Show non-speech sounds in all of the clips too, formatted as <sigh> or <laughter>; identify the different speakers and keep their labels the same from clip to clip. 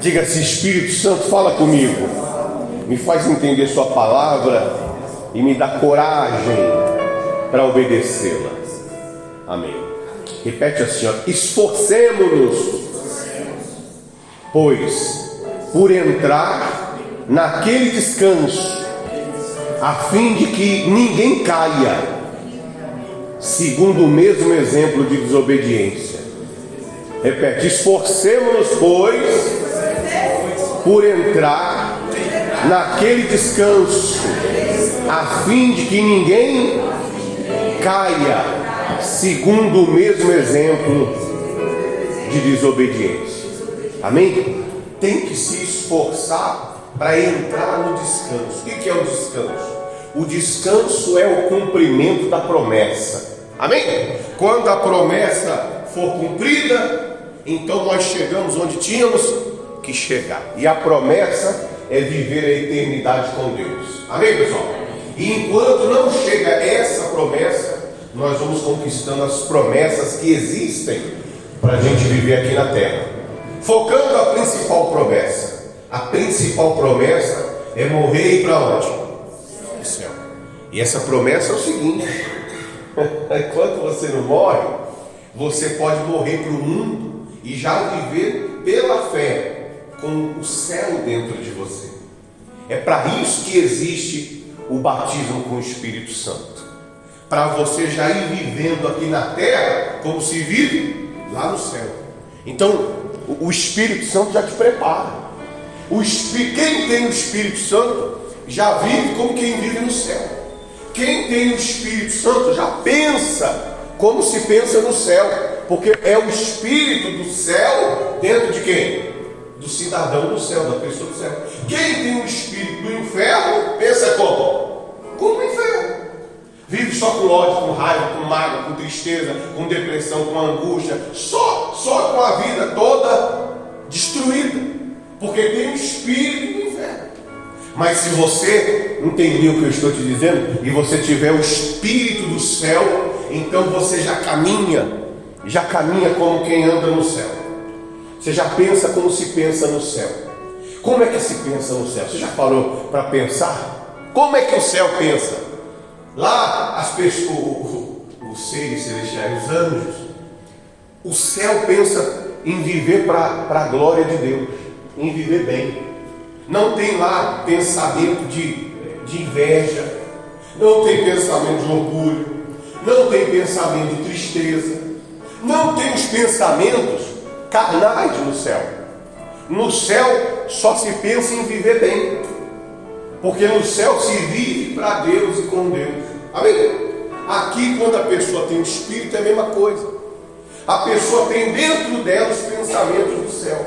Speaker 1: Diga-se, Espírito Santo, fala comigo. Me faz entender Sua palavra e me dá coragem para obedecê-la. Amém. Repete assim: esforcemos-nos, pois, por entrar naquele descanso, a fim de que ninguém caia, segundo o mesmo exemplo de desobediência. Repete: esforcemos-nos, pois, por entrar naquele descanso, a fim de que ninguém caia, segundo o mesmo exemplo de desobediência. Amém? Tem que se esforçar para entrar no descanso. O que é o descanso? O descanso é o cumprimento da promessa. Amém? Quando a promessa for cumprida, então nós chegamos onde tínhamos que chegar. E a promessa é viver a eternidade com Deus. Amém, pessoal? E enquanto não chega essa promessa, nós vamos conquistando as promessas que existem para a gente viver aqui na terra. Focando a principal promessa. A principal promessa é morrer e para onde? No céu. E essa promessa é o seguinte: <laughs> enquanto você não morre, você pode morrer para o mundo e já viver pela fé com o céu dentro de você. É para isso que existe o batismo com o Espírito Santo. Para você já ir vivendo aqui na terra como se vive lá no céu. Então, o Espírito Santo já te prepara. O Espírito, quem tem o Espírito Santo já vive como quem vive no céu. Quem tem o Espírito Santo já pensa como se pensa no céu, porque é o Espírito do céu dentro de quem? Do cidadão do céu, da pessoa do céu. Quem tem o espírito do inferno, pensa como? Como o inferno. Vive só com ódio, com raiva, com mágoa, com tristeza, com depressão, com angústia, só, só com a vida toda destruída. Porque tem o espírito do inferno. Mas se você entendeu o que eu estou te dizendo, e você tiver o espírito do céu, então você já caminha, já caminha como quem anda no céu. Você já pensa como se pensa no céu. Como é que se pensa no céu? Você já parou para pensar? Como é que o céu pensa? Lá as pessoas, os seres celestiais, os anjos, o céu pensa em viver para a glória de Deus, em viver bem. Não tem lá pensamento de, de inveja, não tem pensamento de orgulho, não tem pensamento de tristeza, não tem os pensamentos carnais no céu. No céu só se pensa em viver bem, porque no céu se vive para Deus e com Deus. Amém? Aqui, quando a pessoa tem o Espírito, é a mesma coisa. A pessoa tem dentro dela os pensamentos do céu.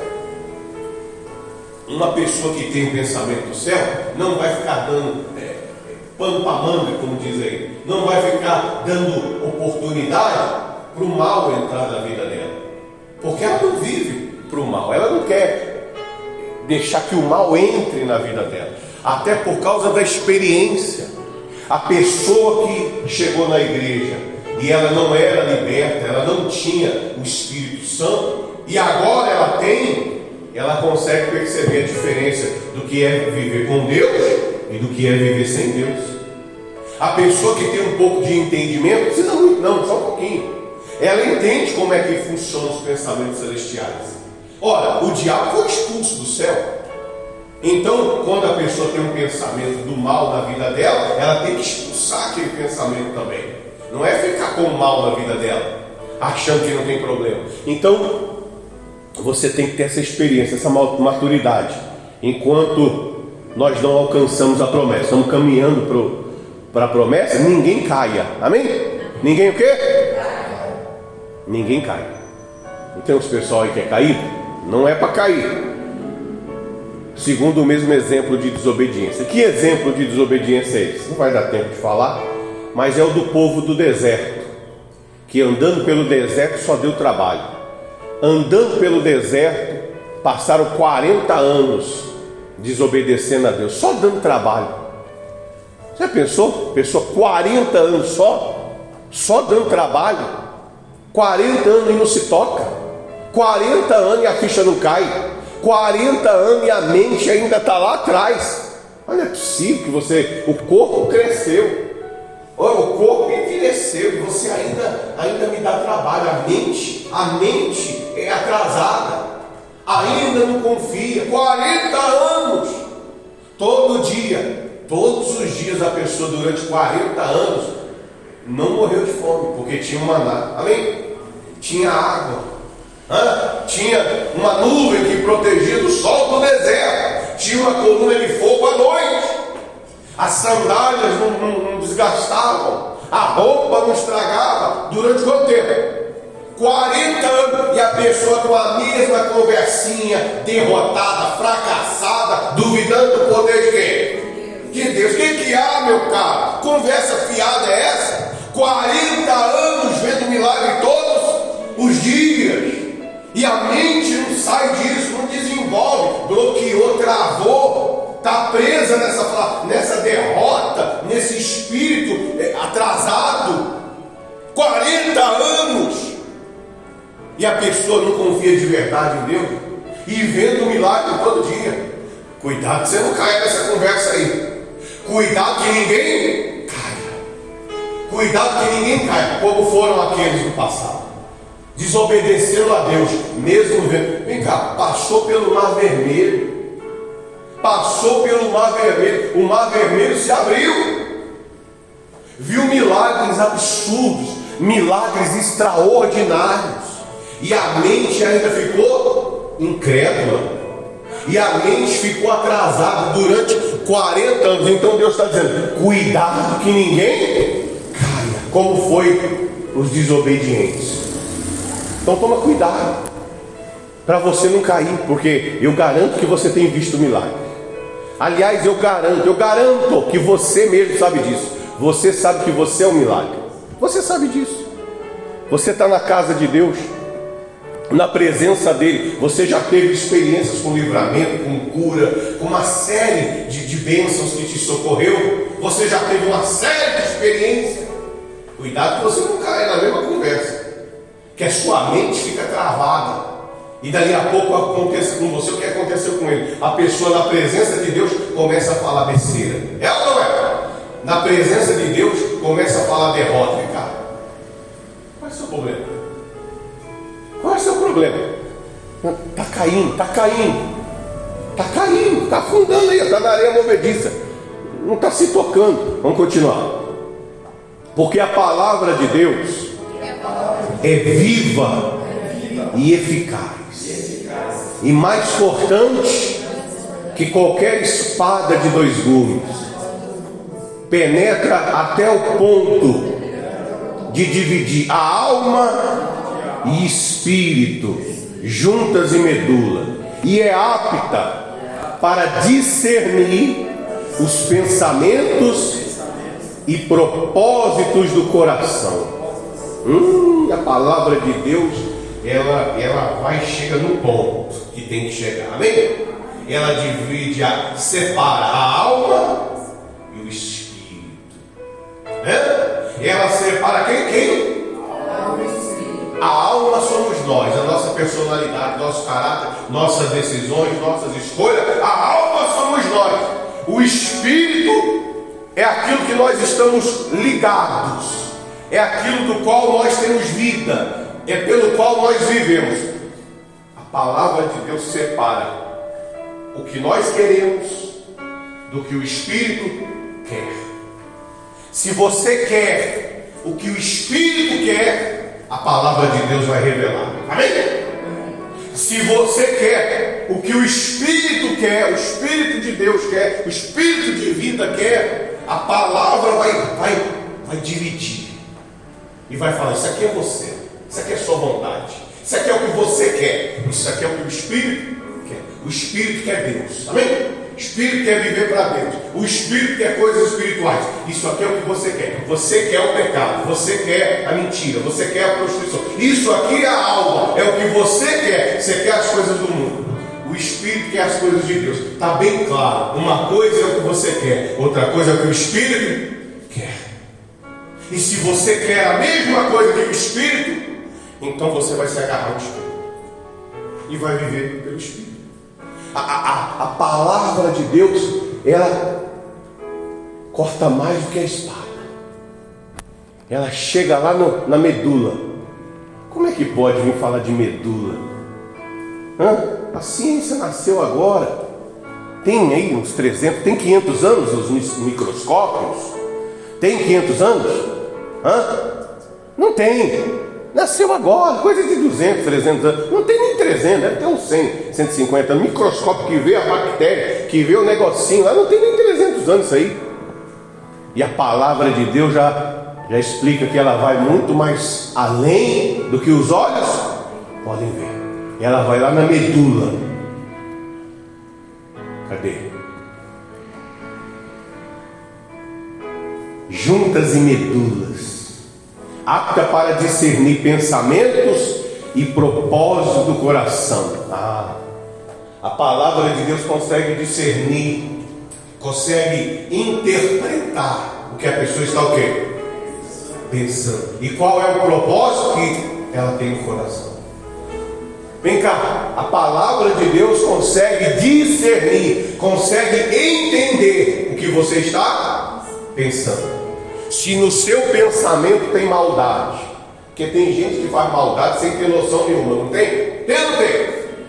Speaker 1: Uma pessoa que tem o pensamento do céu não vai ficar dando é, pano para manga, como diz aí, não vai ficar dando oportunidade para o mal entrar na vida dela. Porque ela não vive para o mal, ela não quer deixar que o mal entre na vida dela, até por causa da experiência. A pessoa que chegou na igreja e ela não era liberta, ela não tinha o Espírito Santo, e agora ela tem, ela consegue perceber a diferença do que é viver com Deus e do que é viver sem Deus. A pessoa que tem um pouco de entendimento, precisa muito, não, só um pouquinho ela entende como é que funcionam os pensamentos celestiais. Ora, o diabo foi expulso do céu. Então, quando a pessoa tem um pensamento do mal na vida dela, ela tem que expulsar aquele pensamento também. Não é ficar com o mal na vida dela, achando que não tem problema. Então, você tem que ter essa experiência, essa maturidade. Enquanto nós não alcançamos a promessa, estamos caminhando para a promessa, ninguém caia. Amém? Ninguém o quê? Ninguém cai. Não tem uns pessoal aí que é caído? Não é para cair. Segundo o mesmo exemplo de desobediência. Que exemplo de desobediência é esse? Não vai dar tempo de falar, mas é o do povo do deserto, que andando pelo deserto só deu trabalho. Andando pelo deserto, passaram 40 anos desobedecendo a Deus, só dando trabalho. Você pensou? Pessoa 40 anos só, só dando trabalho. 40 anos e não se toca. 40 anos e a ficha não cai. 40 anos e a mente ainda está lá atrás. Não é possível que você, o corpo cresceu, o corpo envelheceu e você ainda, ainda me dá trabalho. A mente, a mente é atrasada, ainda não confia. 40 anos, todo dia, todos os dias a pessoa durante 40 anos não morreu de fome, porque tinha um maná. Amém? Tinha água Hã? Tinha uma nuvem que protegia do sol do deserto. Tinha uma coluna de fogo à noite. As sandálias não, não, não desgastavam. A roupa não estragava. Durante quanto tempo? 40 anos. E a pessoa com a mesma conversinha, derrotada, fracassada, duvidando do poder de quem? De Deus. O que, que há, meu caro? Conversa fiada é essa? 40 anos vendo milagre todos os dias. E a mente não sai disso, não desenvolve, bloqueou, travou, está presa nessa, nessa derrota, nesse espírito é, atrasado. 40 anos. E a pessoa não confia de verdade em Deus. E vendo milagre todo dia. Cuidado que você não caia nessa conversa aí. Cuidado que ninguém. Cuidado que ninguém caia, como foram aqueles do passado desobedeceram a Deus, mesmo vendo. Vem cá, passou pelo mar vermelho. Passou pelo mar vermelho. O mar vermelho se abriu. Viu milagres absurdos, milagres extraordinários. E a mente ainda ficou incrédula. E a mente ficou atrasada durante 40 anos. Então Deus está dizendo: cuidado que ninguém como foi os desobedientes. Então toma cuidado para você não cair, porque eu garanto que você tem visto milagre. Aliás, eu garanto, eu garanto que você mesmo sabe disso. Você sabe que você é um milagre. Você sabe disso. Você está na casa de Deus, na presença dele. Você já teve experiências com livramento, com cura, com uma série de, de bênçãos que te socorreu. Você já teve uma série de experiências. Cuidado que você não caia na mesma conversa que a sua mente fica travada. E dali a pouco acontece com você o que aconteceu com ele. A pessoa na presença de Deus começa a falar besteira. É ou não é? Na presença de Deus começa a falar derrota, cara. Qual é o seu problema? Qual é o seu problema? Está caindo, está caindo. Está caindo, está afundando aí, está na areia movediça. Não está se tocando. Vamos continuar. Porque a palavra de Deus é viva e eficaz, e mais cortante que qualquer espada de dois gumes, penetra até o ponto de dividir a alma e espírito, juntas e medula, e é apta para discernir os pensamentos e propósitos do coração. Hum, a palavra de Deus, ela, ela vai chega no ponto que tem que chegar. Amém? Ela divide, a, separa a alma e o espírito. Ela separa quem? Quem? A alma somos nós, a nossa personalidade, nosso caráter, nossas decisões, nossas escolhas. A alma somos nós. O espírito é aquilo que nós estamos ligados é aquilo do qual nós temos vida, é pelo qual nós vivemos. A palavra de Deus separa o que nós queremos do que o Espírito quer. Se você quer o que o Espírito quer, a palavra de Deus vai revelar. Amém? Se você quer o que o Espírito quer, o Espírito de Deus quer, o Espírito de vida quer, a palavra vai, vai, vai dividir e vai falar: Isso aqui é você, isso aqui é sua vontade, isso aqui é o que você quer, isso aqui é o que o Espírito quer. O Espírito quer Deus, amém? O Espírito quer viver para Deus, o Espírito quer coisas espirituais. Isso aqui é o que você quer. Você quer o pecado, você quer a mentira, você quer a prostituição. Isso aqui é a alma, é o que você quer. Você quer as coisas do mundo. O Espírito quer as coisas de Deus. Está bem claro. Uma coisa é o que você quer, outra coisa é o que o Espírito e se você quer a mesma coisa que o Espírito, então você vai se agarrar ao Espírito e vai viver pelo Espírito. a, a, a palavra de Deus, ela corta mais do que a espada. Ela chega lá no, na medula. Como é que pode vir falar de medula? Hã? A ciência nasceu agora. Tem aí uns 300, tem 500 anos os microscópios? Tem 500 anos? Hã? Não tem. Nasceu agora, coisa de 200, 300 anos. Não tem nem 300, deve ter uns 100, 150 anos. Microscópio que vê a bactéria, que vê o negocinho lá, não tem nem 300 anos isso aí. E a palavra de Deus já, já explica que ela vai muito mais além do que os olhos podem ver. Ela vai lá na medula. Cadê? Juntas e medulas, apta para discernir pensamentos e propósitos do coração. Ah, a palavra de Deus consegue discernir consegue interpretar o que a pessoa está o quê? Pensando. E qual é o propósito que ela tem no coração. Vem cá, a palavra de Deus consegue discernir, consegue entender o que você está pensando. Se no seu pensamento tem maldade, porque tem gente que faz maldade sem ter noção nenhuma, não tem? Tem ou não tem?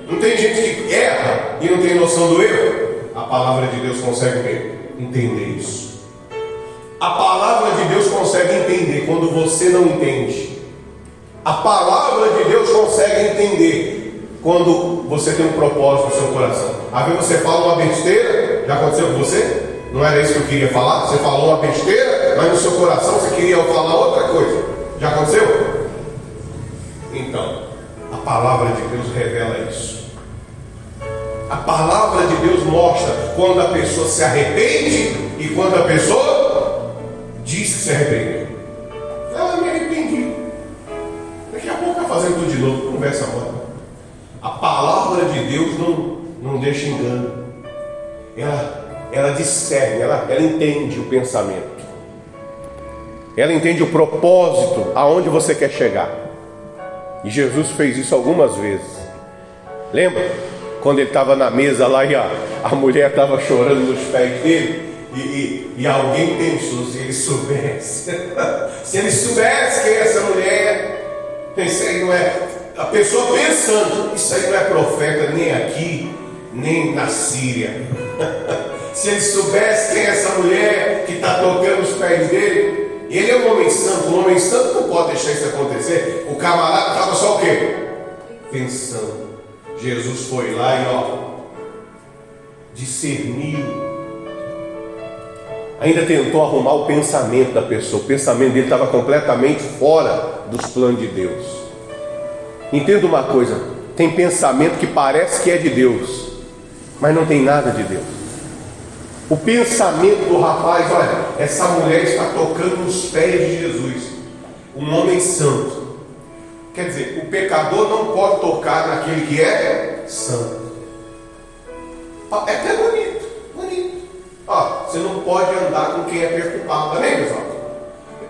Speaker 1: Não tem gente que erra e não tem noção do erro? A palavra de Deus consegue entender isso. A palavra de Deus consegue entender quando você não entende. A palavra de Deus consegue entender quando você tem um propósito no seu coração. Às vezes você fala uma besteira, já aconteceu com você? Não era isso que eu queria falar? Você falou uma besteira, mas no seu coração você queria falar outra coisa. Já aconteceu? Então, a palavra de Deus revela isso. A palavra de Deus mostra quando a pessoa se arrepende e quando a pessoa diz que se arrependeu. Ela me arrependi. Daqui a pouco está fazendo tudo de novo, conversa agora. A palavra de Deus não, não deixa engano. Ela, ela discerne, ela, ela entende o pensamento. Ela entende o propósito, aonde você quer chegar. E Jesus fez isso algumas vezes. Lembra? quando ele estava na mesa lá e a, a mulher estava chorando nos pés dele, e, e, e, alguém pensou, se ele soubesse, <laughs> se ele soubesse quem é essa mulher, pensei, não é, a pessoa pensando, isso aí não é profeta nem aqui, nem na Síria. <laughs> se ele soubesse quem é essa mulher que está tocando os pés dele, ele é um homem santo, um homem santo não pode deixar isso acontecer. O camarada estava só o quê? Pensando. Jesus foi lá e ó, discerniu. Ainda tentou arrumar o pensamento da pessoa. O pensamento dele estava completamente fora dos planos de Deus. Entenda uma coisa: tem pensamento que parece que é de Deus, mas não tem nada de Deus. O pensamento do rapaz, olha, essa mulher está tocando os pés de Jesus, um homem santo. Quer dizer, o pecador não pode tocar naquele que é santo. É até bonito, bonito. Ó, você não pode andar com quem é perturbado, amém, pessoal?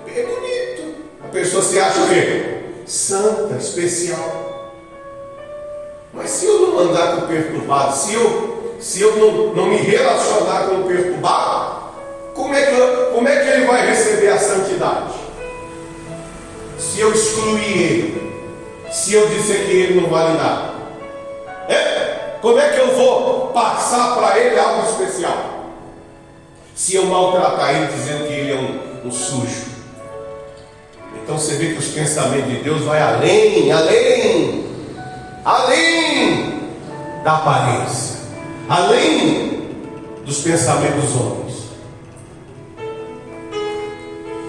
Speaker 1: É bonito. A pessoa se acha o quê? Santa, especial. Mas se eu não andar com o perturbado, se eu, se eu não, não me relacionar com o perturbado, como é, que, como é que ele vai receber a santidade? Se eu excluir ele, se eu disser que ele não vale nada? É? Como é que eu vou passar para ele algo especial? Se eu maltratar ele dizendo que ele é um, um sujo. Então você vê que os pensamentos de Deus vai além, além, além da aparência, além dos pensamentos dos homens.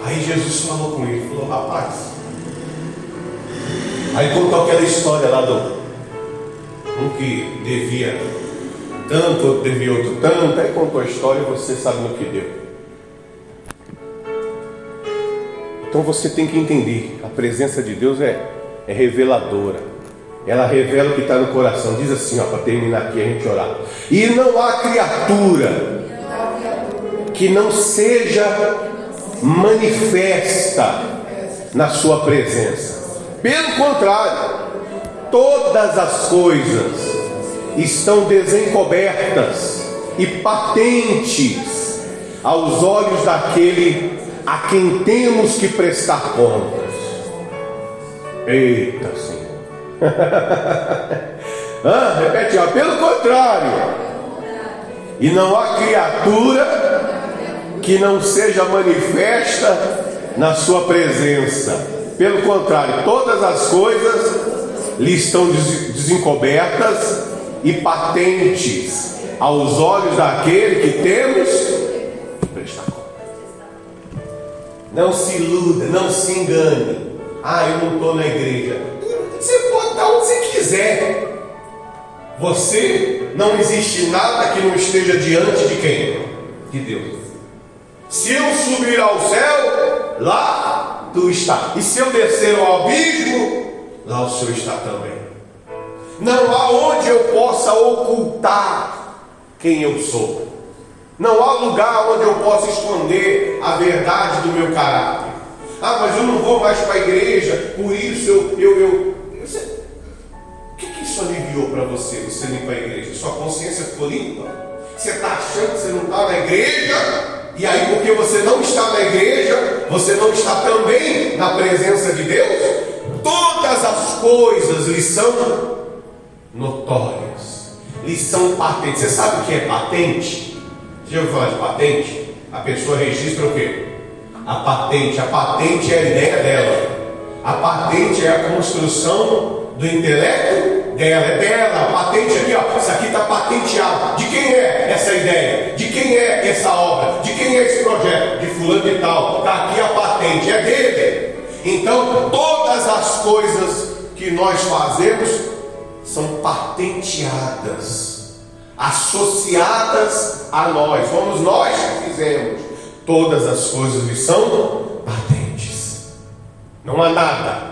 Speaker 1: Aí Jesus falou com ele, falou, rapaz, Aí contou aquela história lá do um que devia tanto, outro devia outro tanto. Aí contou a história e você sabe no que deu. Então você tem que entender, a presença de Deus é, é reveladora. Ela revela o que está no coração. Diz assim, ó, para terminar aqui a gente orar. E não há criatura que não seja manifesta na sua presença. Pelo contrário, todas as coisas estão desencobertas e patentes aos olhos daquele a quem temos que prestar contas. Eita Senhor. <laughs> ah, repete, ó, pelo contrário. E não há criatura que não seja manifesta na sua presença. Pelo contrário, todas as coisas lhe estão desencobertas e patentes aos olhos daquele que temos Não se iluda, não se engane. Ah, eu não estou na igreja. Você pode estar onde você quiser. Você não existe nada que não esteja diante de quem? De Deus. Se eu subir ao céu, lá tu está. E se eu descer ao abismo, lá o Senhor está também. Não há onde eu possa ocultar quem eu sou. Não há lugar onde eu possa esconder a verdade do meu caráter. Ah, mas eu não vou mais para a igreja, por isso eu. eu, eu... Você... O que, que isso aliviou para você, você ir para a igreja? Sua consciência ficou limpa? Você está achando que você não está na igreja? E aí, porque você não está na igreja, você não está também na presença de Deus, todas as coisas lhe são notórias, lhe são patentes. Você sabe o que é patente? Já ouviu falar de patente? A pessoa registra o quê? A patente. A patente é a ideia dela. A patente é a construção do intelecto dela, é dela, a patente aqui, ó, isso aqui está patenteado. De quem é essa ideia? De quem é essa obra? De quem é esse projeto? De fulano e tal. Está aqui a patente, é dele. Então, todas as coisas que nós fazemos são patenteadas, associadas a nós. Fomos nós que fizemos. Todas as coisas são patentes. Não há nada,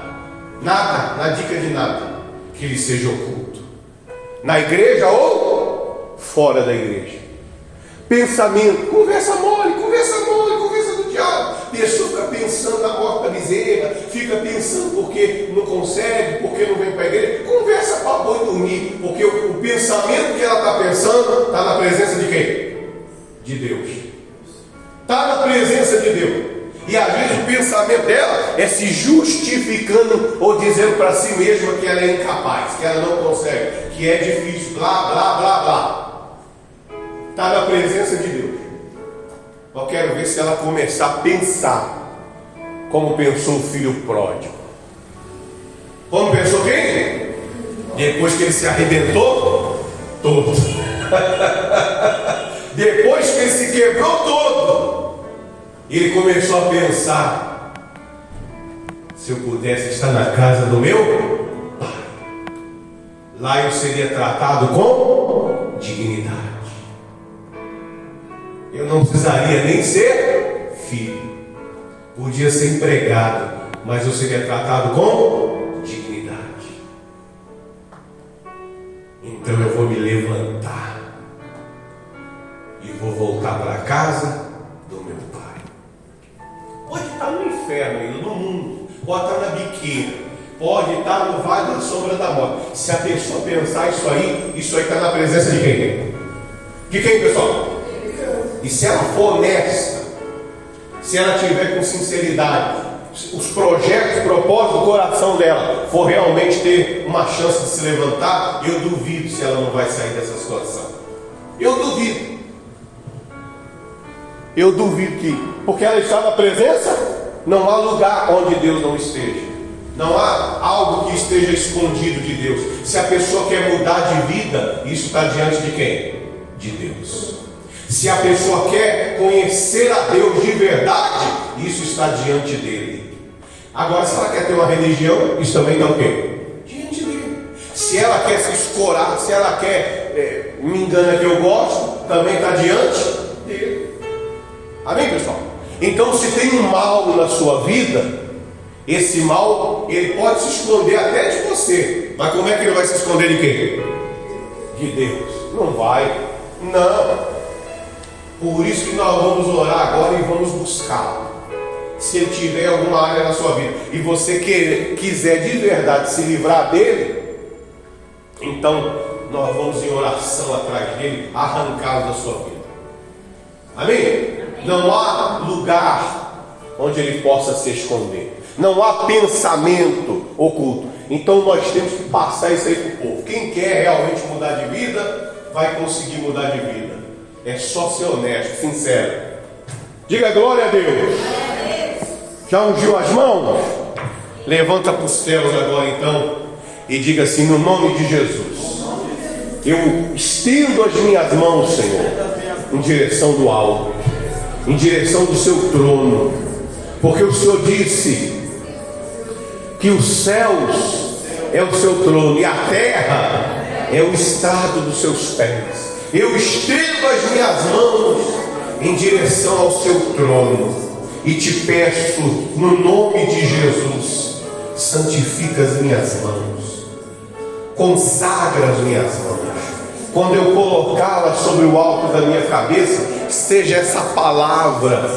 Speaker 1: nada, na dica de nada que lhe seja oculto, na igreja ou fora da igreja. Pensamento, conversa mole, conversa mole, conversa. Pessoa fica pensando na morte da bezerra, fica pensando porque não consegue, porque não vem para a igreja. Conversa para boi dormir, porque o, o pensamento que ela está pensando está na presença de quem? De Deus. Está na presença de Deus. E às vezes o pensamento dela é se justificando ou dizendo para si mesma que ela é incapaz, que ela não consegue, que é difícil, blá, blá, blá, blá. Está na presença de Deus. Eu quero ver se ela começar a pensar como pensou o filho pródigo. Como pensou quem? Depois que ele se arrebentou todo. <laughs> Depois que ele se quebrou todo ele começou a pensar: se eu pudesse estar na casa do meu pai, lá eu seria tratado com dignidade. Eu não precisaria nem ser filho, podia ser empregado, mas eu seria tratado com dignidade. Então eu vou me levantar e vou voltar para casa Pode estar no inferno, no mundo, pode estar na biqueira, pode estar no vale da sombra da morte. Se a pessoa pensar isso aí, isso aí está na presença de quem? De quem, pessoal? E se ela for honesta, se ela tiver com sinceridade, os projetos, o propósito do coração dela for realmente ter uma chance de se levantar, eu duvido se ela não vai sair dessa situação. Eu duvido. Eu duvido que, porque ela está na presença, não há lugar onde Deus não esteja. Não há algo que esteja escondido de Deus. Se a pessoa quer mudar de vida, isso está diante de quem? De Deus. Se a pessoa quer conhecer a Deus de verdade, isso está diante dele. Agora, se ela quer ter uma religião, isso também está o quê? Diante dele. Se ela quer se escorar, se ela quer, é, me engana que eu gosto, também está diante Amém, pessoal? Então, se tem um mal na sua vida, esse mal ele pode se esconder até de você. Mas como é que ele vai se esconder de quem? De Deus. Não vai. Não. Por isso que nós vamos orar agora e vamos buscar. Se ele tiver alguma área na sua vida e você querer, quiser de verdade se livrar dele, então nós vamos em oração atrás dele, arrancá-lo da sua vida. Amém? Não há lugar onde ele possa se esconder. Não há pensamento oculto. Então nós temos que passar isso aí para o povo. Quem quer realmente mudar de vida, vai conseguir mudar de vida. É só ser honesto, sincero. Diga glória a Deus. Já ungiu as mãos? Levanta para os céus agora então e diga assim: no nome de Jesus, eu estendo as minhas mãos, Senhor, em direção do alto, em direção do seu trono, porque o Senhor disse que os céus é o seu trono e a terra é o estado dos seus pés. Eu estendo as minhas mãos em direção ao seu trono e te peço, no nome de Jesus, santifica as minhas mãos, consagra as minhas mãos. Quando eu colocá-las sobre o alto da minha cabeça, seja essa palavra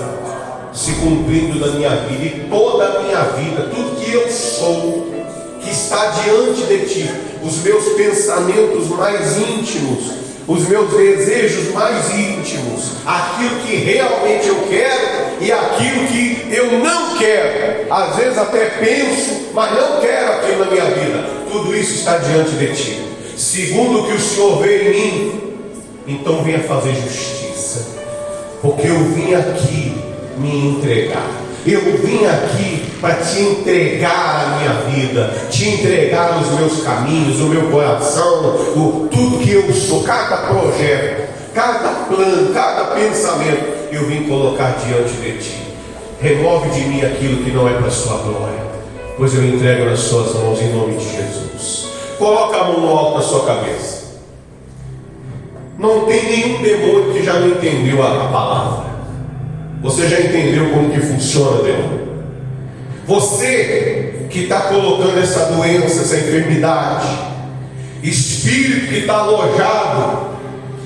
Speaker 1: se cumprindo na minha vida e toda a minha vida, tudo que eu sou, que está diante de ti, os meus pensamentos mais íntimos, os meus desejos mais íntimos, aquilo que realmente eu quero e aquilo que eu não quero. Às vezes até penso, mas não quero aquilo na minha vida. Tudo isso está diante de ti. Segundo o que o Senhor vê em mim, então venha fazer justiça, porque eu vim aqui me entregar. Eu vim aqui para te entregar a minha vida, te entregar os meus caminhos, o meu coração, o, tudo que eu sou, cada projeto, cada plano, cada pensamento, eu vim colocar diante de ti. Remove de mim aquilo que não é para a sua glória, pois eu entrego nas suas mãos em nome de Jesus. Coloca a mão no alto da sua cabeça. Não tem nenhum demônio que já não entendeu a palavra. Você já entendeu como que funciona, demônio? Você que está colocando essa doença, essa enfermidade, espírito que está alojado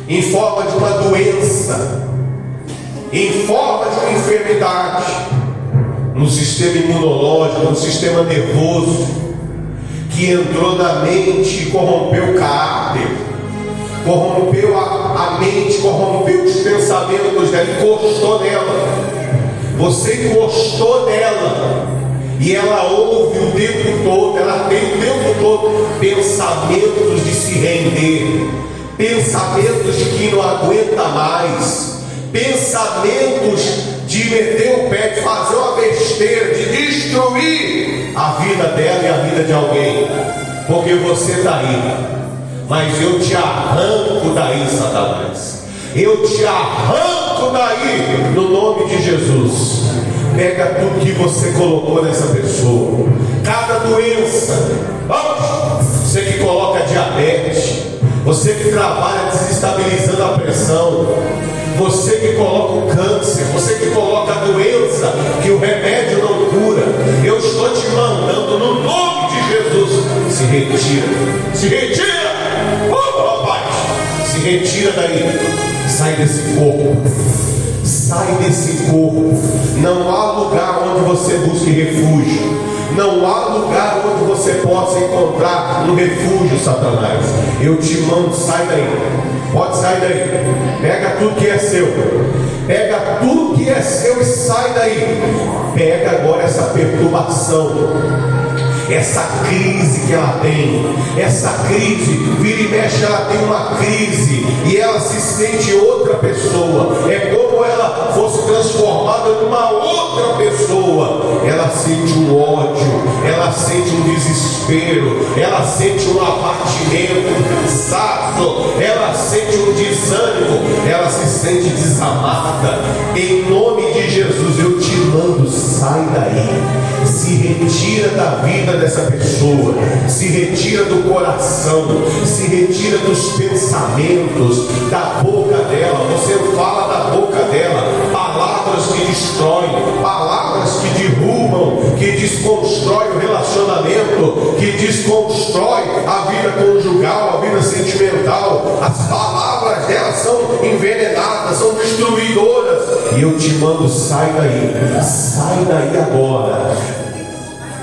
Speaker 1: em forma de uma doença, em forma de uma enfermidade, no sistema imunológico, no sistema nervoso, que entrou na mente e corrompeu o caráter, corrompeu a, a mente, corrompeu os pensamentos dela, encostou nela. Você encostou nela. E ela ouve o tempo todo, ela tem o tempo todo pensamentos de se render, pensamentos de que não aguenta mais, pensamentos de meter o pé, de fazer uma besteira, de destruir a vida dela e a vida de alguém, porque você está aí mas eu te arranco daí, Satanás. Eu te arranco daí, no nome de Jesus. Pega tudo que você colocou nessa pessoa, cada doença. Vamos, você que coloca diabetes, você que trabalha desestabilizando a pressão, você que coloca o câncer, você que coloca a doença que o remédio não cura, eu estou te mandando no nome de Jesus. Se retira, se retira. Oh, rapaz, se retira daí, sai desse corpo, sai desse corpo. Não há lugar onde você busque refúgio. Não há lugar onde você possa encontrar um refúgio, Satanás. Eu te mando, sai daí. Pode sair daí. Pega tudo que é seu. Pega tudo que é seu e sai daí. Pega agora essa perturbação essa crise que ela tem, essa crise, vira e mexe, ela tem uma crise e ela se sente outra pessoa, é como ela fosse transformada numa outra pessoa, ela sente um ódio, ela sente um desespero, ela sente um abatimento, um cansaço, ela sente um desânimo, ela se sente desamada, em nome de Jesus eu te mando, sai daí, se retira da vida dessa pessoa, se retira do coração, se retira dos pensamentos, da boca dela. Você fala da boca dela palavras que destroem, palavras que derrubam, que desconstrói o relacionamento, que desconstrói a vida conjugal, a vida sentimental. As palavras dela são envenenadas. E eu te mando, sai daí, sai daí agora.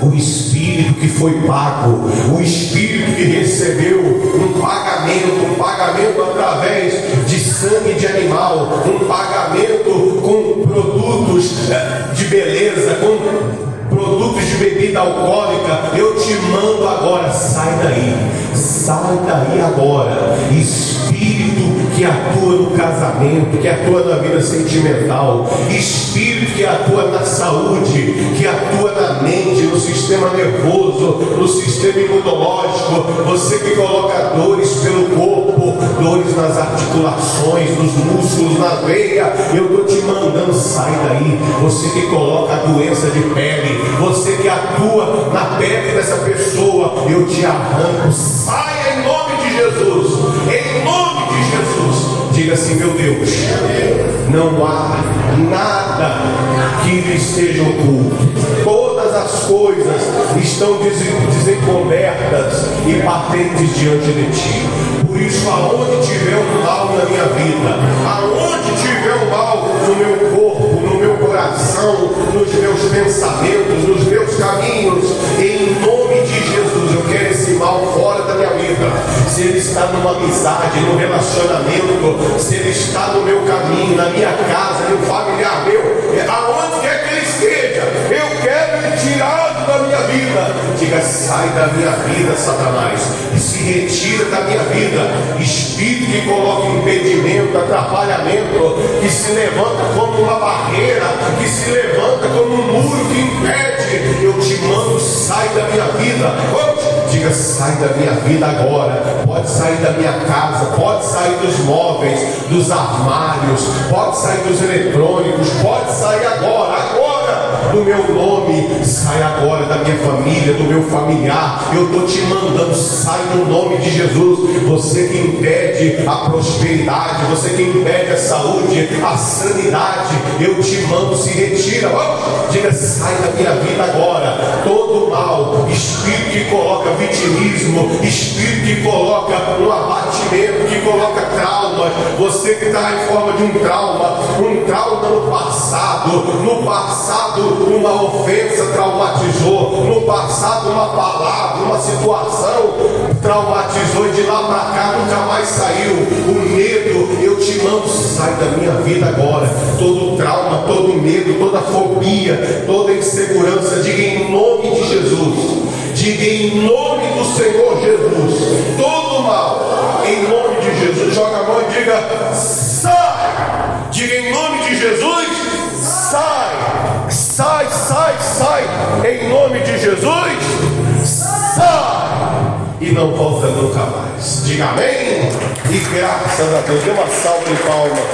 Speaker 1: O espírito que foi pago, o espírito que recebeu um pagamento, um pagamento através de sangue de animal, um pagamento com produtos eh, de beleza, com produtos de bebida alcoólica, eu te mando agora, sai daí, sai daí agora, espírito que atua no casamento, que atua na vida sentimental, espírito que atua na saúde, que atua na mente, no sistema nervoso, no sistema imunológico, você que coloca dores pelo corpo, dores nas articulações, nos músculos, na veia, eu estou te mandando, sai daí, você que coloca doença de pele, você que atua na pele dessa pessoa, eu te arranco, saia em nome de Jesus, Diga assim, meu Deus, não há nada que lhe esteja oculto. Todas as coisas estão desencobertas e patentes diante de ti. Por isso, aonde tiver um mal na minha vida, aonde tiver um mal no meu corpo, no meu coração, nos meus pensamentos, nos meus caminhos, em nome de Jesus, quero esse mal fora da minha vida. Se ele está numa amizade, num relacionamento, se ele está no meu caminho, na minha casa, no familiar vida. Diga, sai da minha vida, Satanás, e se retira da minha vida. Espírito que coloca impedimento, atrapalhamento, que se levanta como uma barreira, que se levanta como um muro que impede. Eu te mando, sai da minha vida. Diga, sai da minha vida agora. Pode sair da minha casa, pode sair dos móveis, dos armários, pode sair dos eletrônicos, pode sair agora, agora do meu nome, sai agora da minha família, do meu familiar. Eu estou te mandando, sai no nome de Jesus. Você que impede a prosperidade, você que impede a saúde, a sanidade, eu te mando, se retira. Oh, diga, sai da minha vida agora. Todo mal, espírito que coloca vitimismo, espírito que coloca um abatimento, que coloca traumas. Você que está em forma de um trauma, um trauma no passado, no passado uma ofensa traumatizou, no passado uma palavra, uma situação traumatizou e de lá para cá nunca mais saiu. O medo, eu te mando, sai da minha vida agora. Todo trauma, todo medo, toda fobia, toda insegurança, diga em nome de Jesus. Diga em nome do Senhor Jesus. Todo mal, em nome de Jesus. Joga a mão e diga: sai. Diga em nome de Jesus: sai, sai, sai, em nome de Jesus, sai e não volta nunca mais. Diga amém e graças a Deus. Dê uma salva de palmas.